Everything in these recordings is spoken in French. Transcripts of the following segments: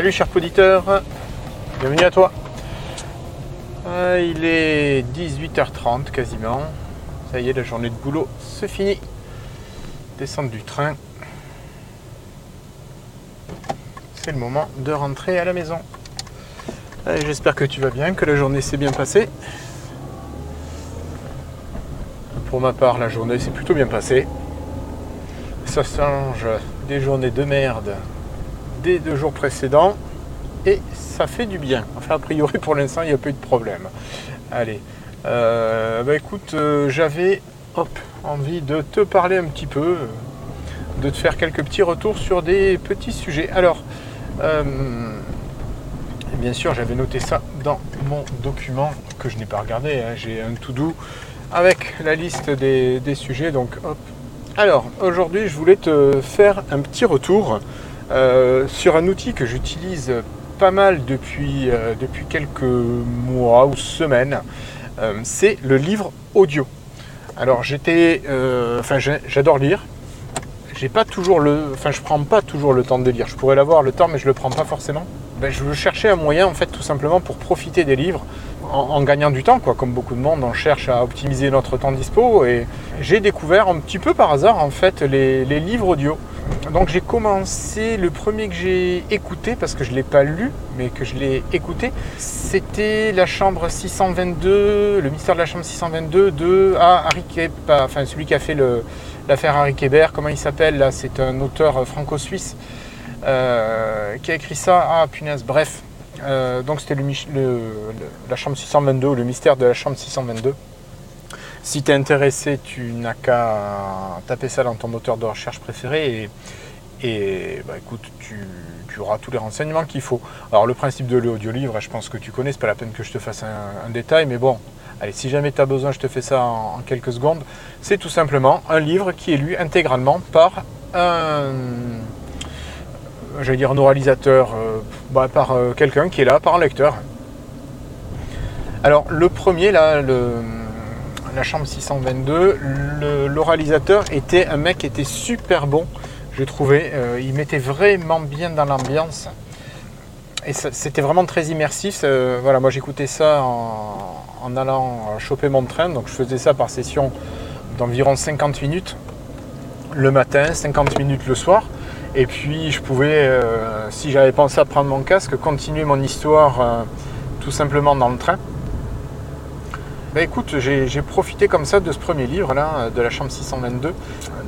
Salut cher auditeur, bienvenue à toi. Ah, il est 18h30 quasiment. Ça y est, la journée de boulot se finit. Descendre du train. C'est le moment de rentrer à la maison. Allez, J'espère que tu vas bien, que la journée s'est bien passée. Pour ma part, la journée s'est plutôt bien passée. Ça change des journées de merde des deux jours précédents et ça fait du bien. Enfin, a priori, pour l'instant, il n'y a pas eu de problème. Allez, euh, bah écoute, euh, j'avais hop, envie de te parler un petit peu, de te faire quelques petits retours sur des petits sujets. Alors, euh, bien sûr, j'avais noté ça dans mon document que je n'ai pas regardé. hein. J'ai un tout doux avec la liste des, des sujets. Donc, hop. Alors, aujourd'hui, je voulais te faire un petit retour euh, sur un outil que j'utilise pas mal depuis, euh, quelques mois ou semaines. Euh, c'est le livre audio. Alors, j'étais. Enfin, j'adore lire. J'ai pas toujours le. Enfin, je prends pas toujours le temps de lire. Je pourrais l'avoir le temps, mais je le prends pas forcément. Ben, je chercher un moyen, en fait, tout simplement pour profiter des livres en, gagnant du temps, quoi. Comme beaucoup de monde, on cherche à optimiser notre temps dispo. Et j'ai découvert un petit peu par hasard, en fait, les, livres audio. Donc, j'ai commencé. Le premier que j'ai écouté, parce que je l'ai pas lu, mais que je l'ai écouté, c'était la chambre 622, le mystère de la chambre 622 de ah, enfin celui qui a fait l'affaire Harry Kéber, comment il s'appelle là C'est un auteur franco-suisse euh, qui a écrit ça. Ah punaise, bref. Euh, donc c'était la chambre 622 ou le mystère de la chambre 622. Si tu es intéressé, tu n'as qu'à taper ça dans ton moteur de recherche préféré et, bah, écoute, tu, auras tous les renseignements qu'il faut. Alors le principe de l'audiolivre, je pense que tu connais, c'est pas la peine que je te fasse un, détail, mais bon, allez, si jamais tu as besoin, je te fais ça en quelques secondes. C'est tout simplement un livre qui est lu intégralement par un, j'allais dire un oralisateur, euh, bah, par euh, quelqu'un qui est là, par un lecteur. Alors le premier là, le, la chambre 622, le- l'oralisateur était un mec qui était super bon, j'ai trouvé. Euh, il mettait vraiment bien dans l'ambiance. Et c'était vraiment très immersif. Euh, voilà, moi j'écoutais ça en allant choper mon train. Donc je faisais ça par session d'environ 50 minutes le matin, 50 minutes le soir. Et puis je pouvais, euh, si j'avais pensé à prendre mon casque, continuer mon histoire euh, tout simplement dans le train. Ben écoute, j'ai profité comme ça de ce premier livre là, de la chambre 622.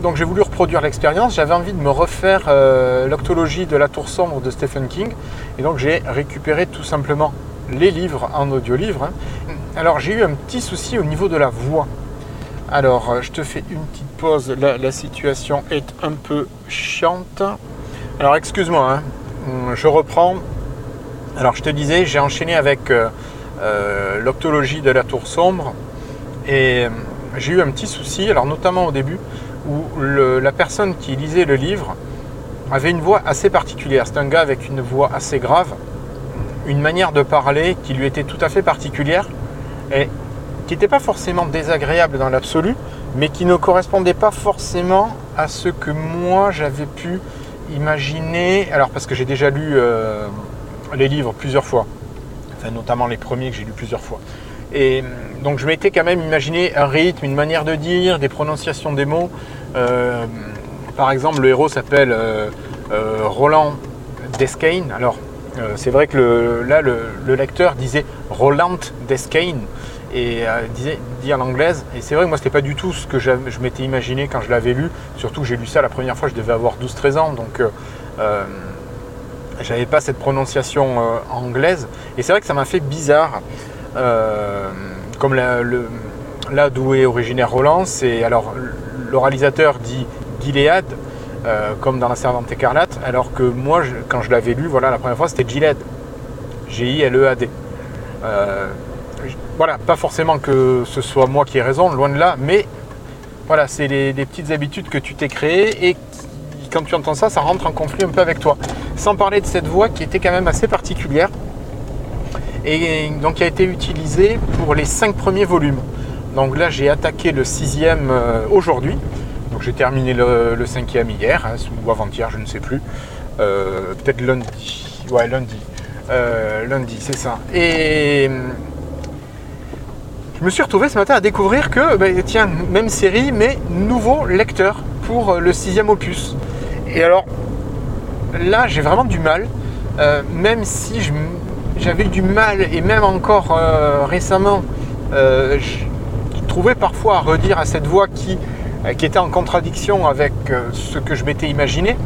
Donc j'ai voulu reproduire l'expérience. J'avais envie de me refaire euh, l'octologie de la tour sombre de Stephen King. Et donc j'ai récupéré tout simplement les livres en audio-livre. hein. Alors j'ai eu un petit souci au niveau de la voix. Alors euh, je te fais une petite La, situation est un peu chiante. Alors excuse-moi, hein. Hum, je reprends. Alors je te disais, j'ai enchaîné avec euh, euh, l'octologie de la tour sombre et euh, j'ai eu un petit souci, alors notamment au début, où la personne qui lisait le livre avait une voix assez particulière. C'est un gars avec une voix assez grave, une manière de parler qui lui était tout à fait particulière et qui n'était pas forcément désagréable dans l'absolu, mais qui ne correspondait pas forcément à ce que moi j'avais pu imaginer. Alors parce que j'ai déjà lu euh, les livres plusieurs fois, enfin notamment les premiers que j'ai lus plusieurs fois. Et hum, donc je m'étais quand même imaginé un rythme, une manière de dire, des prononciations des mots. Euh, par exemple, le héros s'appelle euh, Roland Descain. Alors, c'est vrai que là, le, le lecteur disait Roland Descain et euh, disait dit en anglaise. Et c'est vrai que moi, c'était pas du tout ce que je m'étais imaginé quand je l'avais lu. Surtout que j'ai lu ça la première fois, je devais avoir 12-13 ans. Donc, euh, euh, j'avais pas cette prononciation anglaise. Et c'est vrai que ça m'a fait bizarre. Comme là d'où est originaire Roland, c'est alors l'oralisateur dit Gilead, comme dans la Servante écarlate, alors que moi, quand je l'avais lu, voilà, la première fois, c'était Gilead, G-I-L-E-A-D. Voilà, pas forcément que ce soit moi qui ai raison, loin de là, mais voilà, c'est les, petites habitudes que tu t'es créées et quand tu entends ça, ça rentre en conflit un peu avec toi. Sans parler de cette voix qui était quand même assez particulière et donc qui a été utilisée pour les cinq premiers volumes. Donc là, j'ai attaqué le sixième euh, aujourd'hui. Donc j'ai terminé le, le cinquième hier, hein, ou avant-hier, je ne sais plus. Euh, Peut-être lundi. ouais, lundi. Euh, lundi, c'est ça. Et je me suis retrouvé ce matin à découvrir que, bah, tiens, même série, mais nouveau lecteur pour le sixième opus. Et alors, là, j'ai vraiment du mal, euh, même si j'avais du mal, et même encore euh, récemment, je trouvais parfois à redire à cette voix qui était en contradiction avec ce que je m'étais imaginé,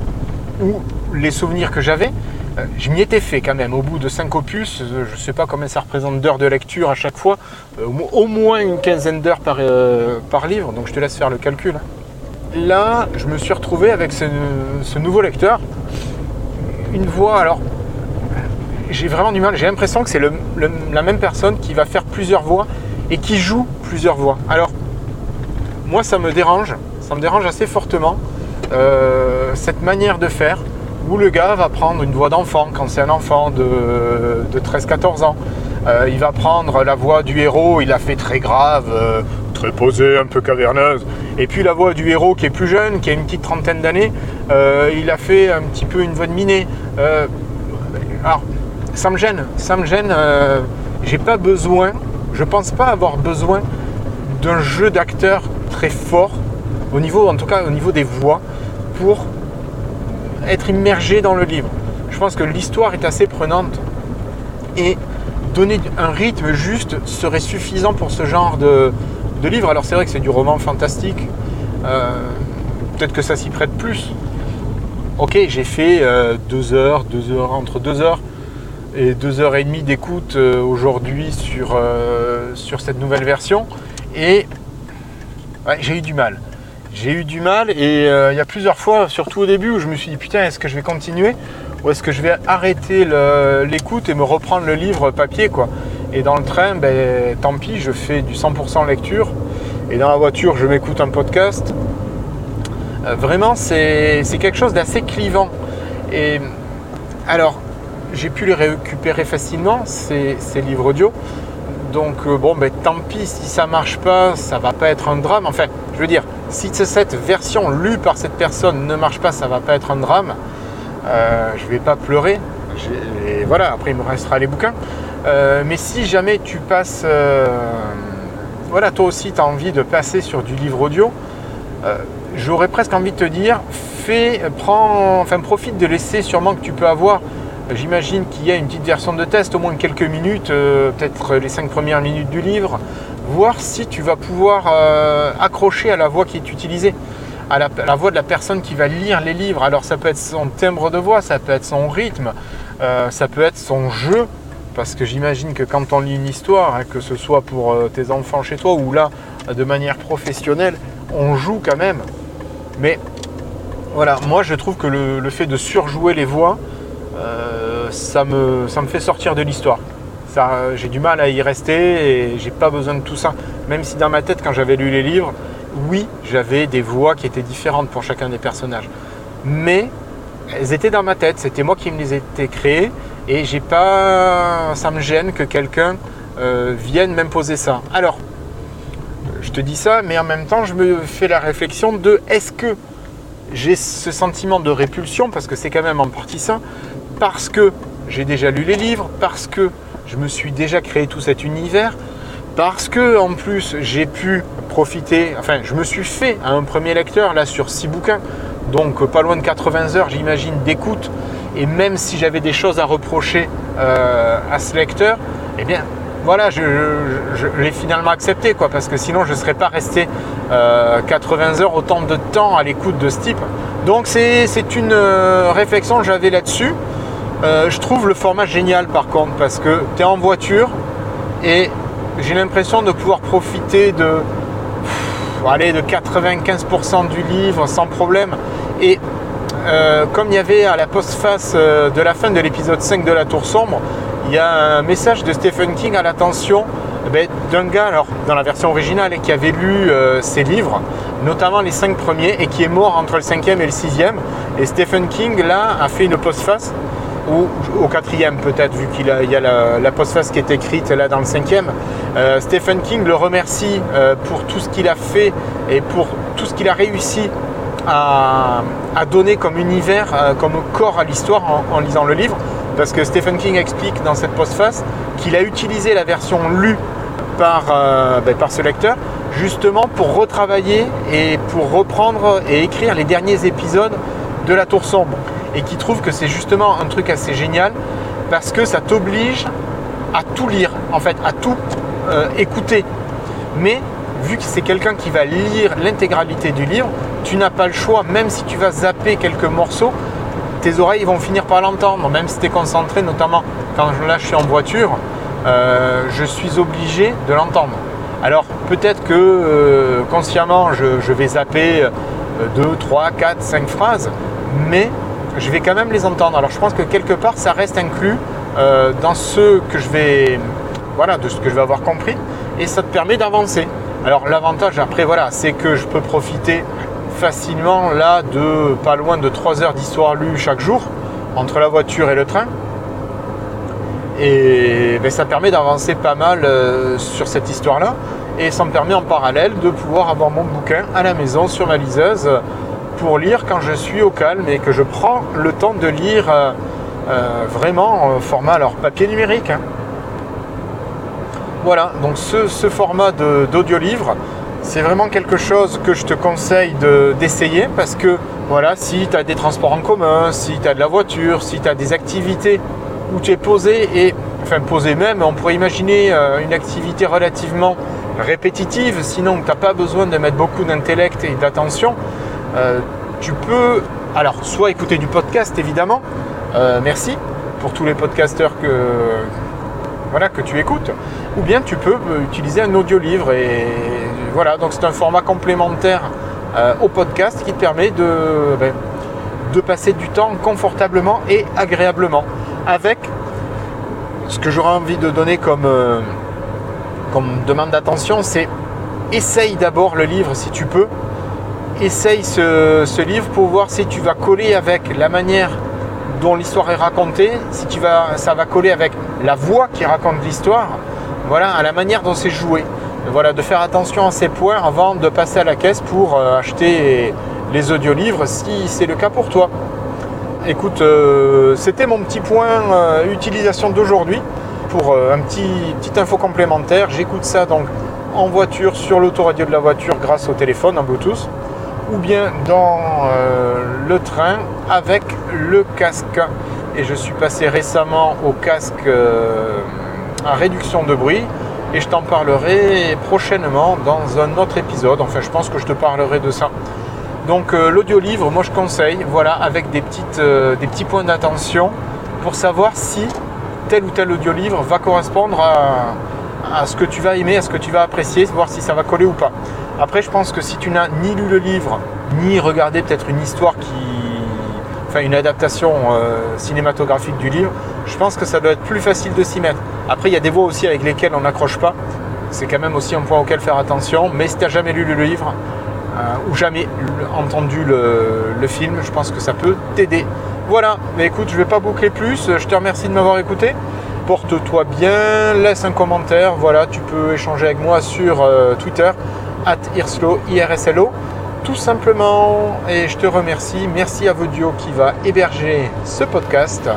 ou les souvenirs que j'avais. Euh, je m'y étais fait quand même. Au bout de 5 opus, euh, je ne sais pas combien ça représente d'heures de lecture à chaque fois, euh, au moins une quinzaine d'heures par, par, livre, donc je te laisse faire le calcul. Là, je me suis retrouvé avec ce, nouveau lecteur. Une voix, alors, j'ai vraiment du mal, j'ai l'impression que c'est la même personne qui va faire plusieurs voix et qui joue plusieurs voix. Alors, moi, ça me dérange, ça me dérange assez fortement, cette manière de faire où le gars va prendre une voix d'enfant quand c'est un enfant de, 13-14 ans. Euh, il va prendre la voix du héros, il a fait très grave, euh, très posée, un peu caverneuse. Et puis la voix du héros qui est plus jeune, qui a une petite trentaine d'années, euh, il a fait un petit peu une voix de minet. alors, ça me gêne, ça me gêne. J'ai pas besoin, je pense pas avoir besoin d'un jeu d'acteur très fort, au niveau, en tout cas au niveau des voix, pour être immergé dans le livre. Je pense que l'histoire est assez prenante et donner un rythme juste serait suffisant pour ce genre de, livre. Alors c'est vrai que c'est du roman fantastique, euh, peut-être que ça s'y prête plus. Ok, j'ai fait euh, deux heures, deux heures, entre deux heures et deux heures et demie d'écoute euh, aujourd'hui sur, sur cette nouvelle version et j'ai eu du mal j'ai eu du mal et euh, il y a plusieurs fois, surtout au début, où je me suis dit putain, est-ce que je vais continuer ou est-ce que je vais arrêter l'écoute et me reprendre le livre papier quoi. Et dans le train, ben, tant pis, je fais du 100% lecture et dans la voiture, je m'écoute un podcast. Euh, vraiment, c'est quelque chose d'assez clivant. Et alors, j'ai pu les récupérer facilement, ces, livres audio. Donc euh, bon, ben, tant pis si ça marche pas, ça va pas être un drame. Enfin, je veux dire, si cette version lue par cette personne ne marche pas, ça va pas être un drame. Euh, je vais pas pleurer. Voilà, après il me restera les bouquins. Euh, mais si jamais tu passes, euh, voilà, toi aussi tu as envie de passer sur du livre audio, j'aurais presque envie de te dire, fais, prends, enfin profite de l'essai sûrement que tu peux avoir. J'imagine qu'il y a une petite version de test, au moins quelques minutes, peut-être les cinq premières minutes du livre, voir si tu vas pouvoir euh, accrocher à la voix qui est utilisée, à la, voix de la personne qui va lire les livres. Alors ça peut être son timbre de voix, ça peut être son rythme, euh, ça peut être son jeu, parce que j'imagine que quand on lit une histoire, hein, que ce soit pour euh, tes enfants chez toi ou là de manière professionnelle, on joue quand même. Mais voilà, moi je trouve que le, fait de surjouer les voix, ça, me, ça me fait sortir de l'histoire j'ai du mal à y rester et j'ai pas besoin de tout ça. Même si dans ma tête, quand j'avais lu les livres, oui, j'avais des voix qui étaient différentes pour chacun des personnages. Mais elles étaient dans ma tête, c'était moi qui me les étais créées et j'ai pas, ça me gêne que quelqu'un euh, vienne m'imposer ça. Alors, je te dis ça, mais en même temps, je me fais la réflexion de est-ce que j'ai ce sentiment de répulsion, parce que c'est quand même en partie ça, parce que j'ai déjà lu les livres, parce que je me suis déjà créé tout cet univers parce que en plus j'ai pu profiter, enfin je me suis fait un premier lecteur là sur six bouquins, donc pas loin de 80 heures j'imagine d'écoute, et même si j'avais des choses à reprocher euh, à ce lecteur, eh bien voilà, je, l'ai finalement accepté quoi, parce que sinon je ne serais pas resté 80 euh, heures autant de temps à l'écoute de ce type. Donc c'est une euh, réflexion que j'avais là-dessus. Euh, je trouve le format génial par contre parce que tu es en voiture et j'ai l'impression de pouvoir profiter de, de 95% du livre sans problème. Et euh, comme il y avait à la postface euh, de la fin de l'épisode 5 de La Tour Sombre, il y a un message de Stephen King à l'attention eh ben, d'un gars, alors dans la version originale, qui avait lu ses livres, notamment les 5 premiers, et qui est mort entre le 5e et le 6e. Et Stephen King, là, a fait une postface ou au quatrième peut-être, vu qu'il y a la, postface qui est écrite là dans le cinquième. Euh, Stephen King le remercie euh, pour tout ce qu'il a fait et pour tout ce qu'il a réussi à, donner comme univers, euh, comme corps à l'histoire en, lisant le livre. Parce que Stephen King explique dans cette postface qu'il a utilisé la version lue par, ben, par ce lecteur justement pour retravailler et pour reprendre et écrire les derniers épisodes de La Tour Sombre. Et qui trouve que c'est justement un truc assez génial parce que ça t'oblige à tout lire, en fait, à tout euh, écouter. Mais vu que c'est quelqu'un qui va lire l'intégralité du livre, tu n'as pas le choix, même si tu vas zapper quelques morceaux, tes oreilles vont finir par l'entendre, même si tu es concentré, notamment quand là je suis en voiture, euh, je suis obligé de l'entendre. Alors peut-être que euh, consciemment je, vais zapper 2, 3, 4, 5 phrases, mais je vais quand même les entendre. Alors je pense que quelque part ça reste inclus euh, dans ce que je vais voilà, de ce que je vais avoir compris et ça te permet d'avancer. Alors l'avantage après voilà, c'est que je peux profiter facilement là de pas loin de 3 heures d'histoire lue chaque jour entre la voiture et le train. Et ben, ça permet d'avancer pas mal euh, sur cette histoire-là. Et ça me permet en parallèle de pouvoir avoir mon bouquin à la maison sur ma liseuse pour lire quand je suis au calme et que je prends le temps de lire euh, euh, vraiment format alors papier numérique. Hein. Voilà, donc ce, format d'audio-livre, c'est vraiment quelque chose que je te conseille d'essayer parce que voilà, si tu as des transports en commun, si tu as de la voiture, si tu as des activités où tu es posé et enfin posé même, on pourrait imaginer euh, une activité relativement répétitive, sinon tu n'as pas besoin de mettre beaucoup d'intellect et d'attention, euh, tu peux alors soit écouter du podcast évidemment, euh, merci pour tous les podcasteurs que, voilà, tu écoutes, ou bien tu peux euh, utiliser un audio-livre. Et voilà, donc c'est un format complémentaire au podcast qui te permet de, ben, de passer du temps confortablement et agréablement. Avec ce que j'aurais envie de donner comme demande d'attention, c'est essaye d'abord le livre si tu peux. Essaye ce, livre pour voir si tu vas coller avec la manière dont l'histoire est racontée, si tu vas, ça va coller avec la voix qui raconte l'histoire, voilà, à la manière dont c'est joué. Voilà, de faire attention à ces points avant de passer à la caisse pour euh, acheter les audiolivres si c'est le cas pour toi. Écoute, euh, c'était mon petit point euh, utilisation d'aujourd'hui pour un petit petite info complémentaire. J'écoute ça donc en voiture sur l'autoradio de la voiture grâce au téléphone en Bluetooth ou bien dans le train avec le casque. Et je suis passé récemment au casque euh, à réduction de bruit et je t'en parlerai prochainement dans un autre épisode. Enfin, je pense que je te parlerai de ça. Donc euh, l'audio-livre, moi je conseille, voilà, avec des, petites, euh, des petits points d'attention pour savoir si tel ou tel audio-livre va correspondre à, à, ce que tu vas aimer, à ce que tu vas apprécier, voir si ça va coller ou pas. Après, je pense que si tu n'as ni lu le livre, ni regardé peut-être une histoire qui, une adaptation euh, cinématographique du livre, je pense que ça doit être plus facile de s'y mettre. Après, il y a des voix aussi avec lesquelles on n'accroche pas. C'est quand même aussi un point auquel faire attention. Mais si tu n'as jamais lu le livre euh, ou jamais entendu le, film, je pense que ça peut t'aider. Voilà, mais écoute, je ne vais pas boucler plus. Je te remercie de m'avoir écouté. Porte-toi bien, laisse un commentaire. Voilà, tu peux échanger avec moi sur euh, Twitter, at irslo, IRSLO tout simplement. Et je te remercie. Merci à Vodio qui va héberger ce podcast.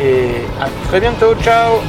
Et à très bientôt. Ciao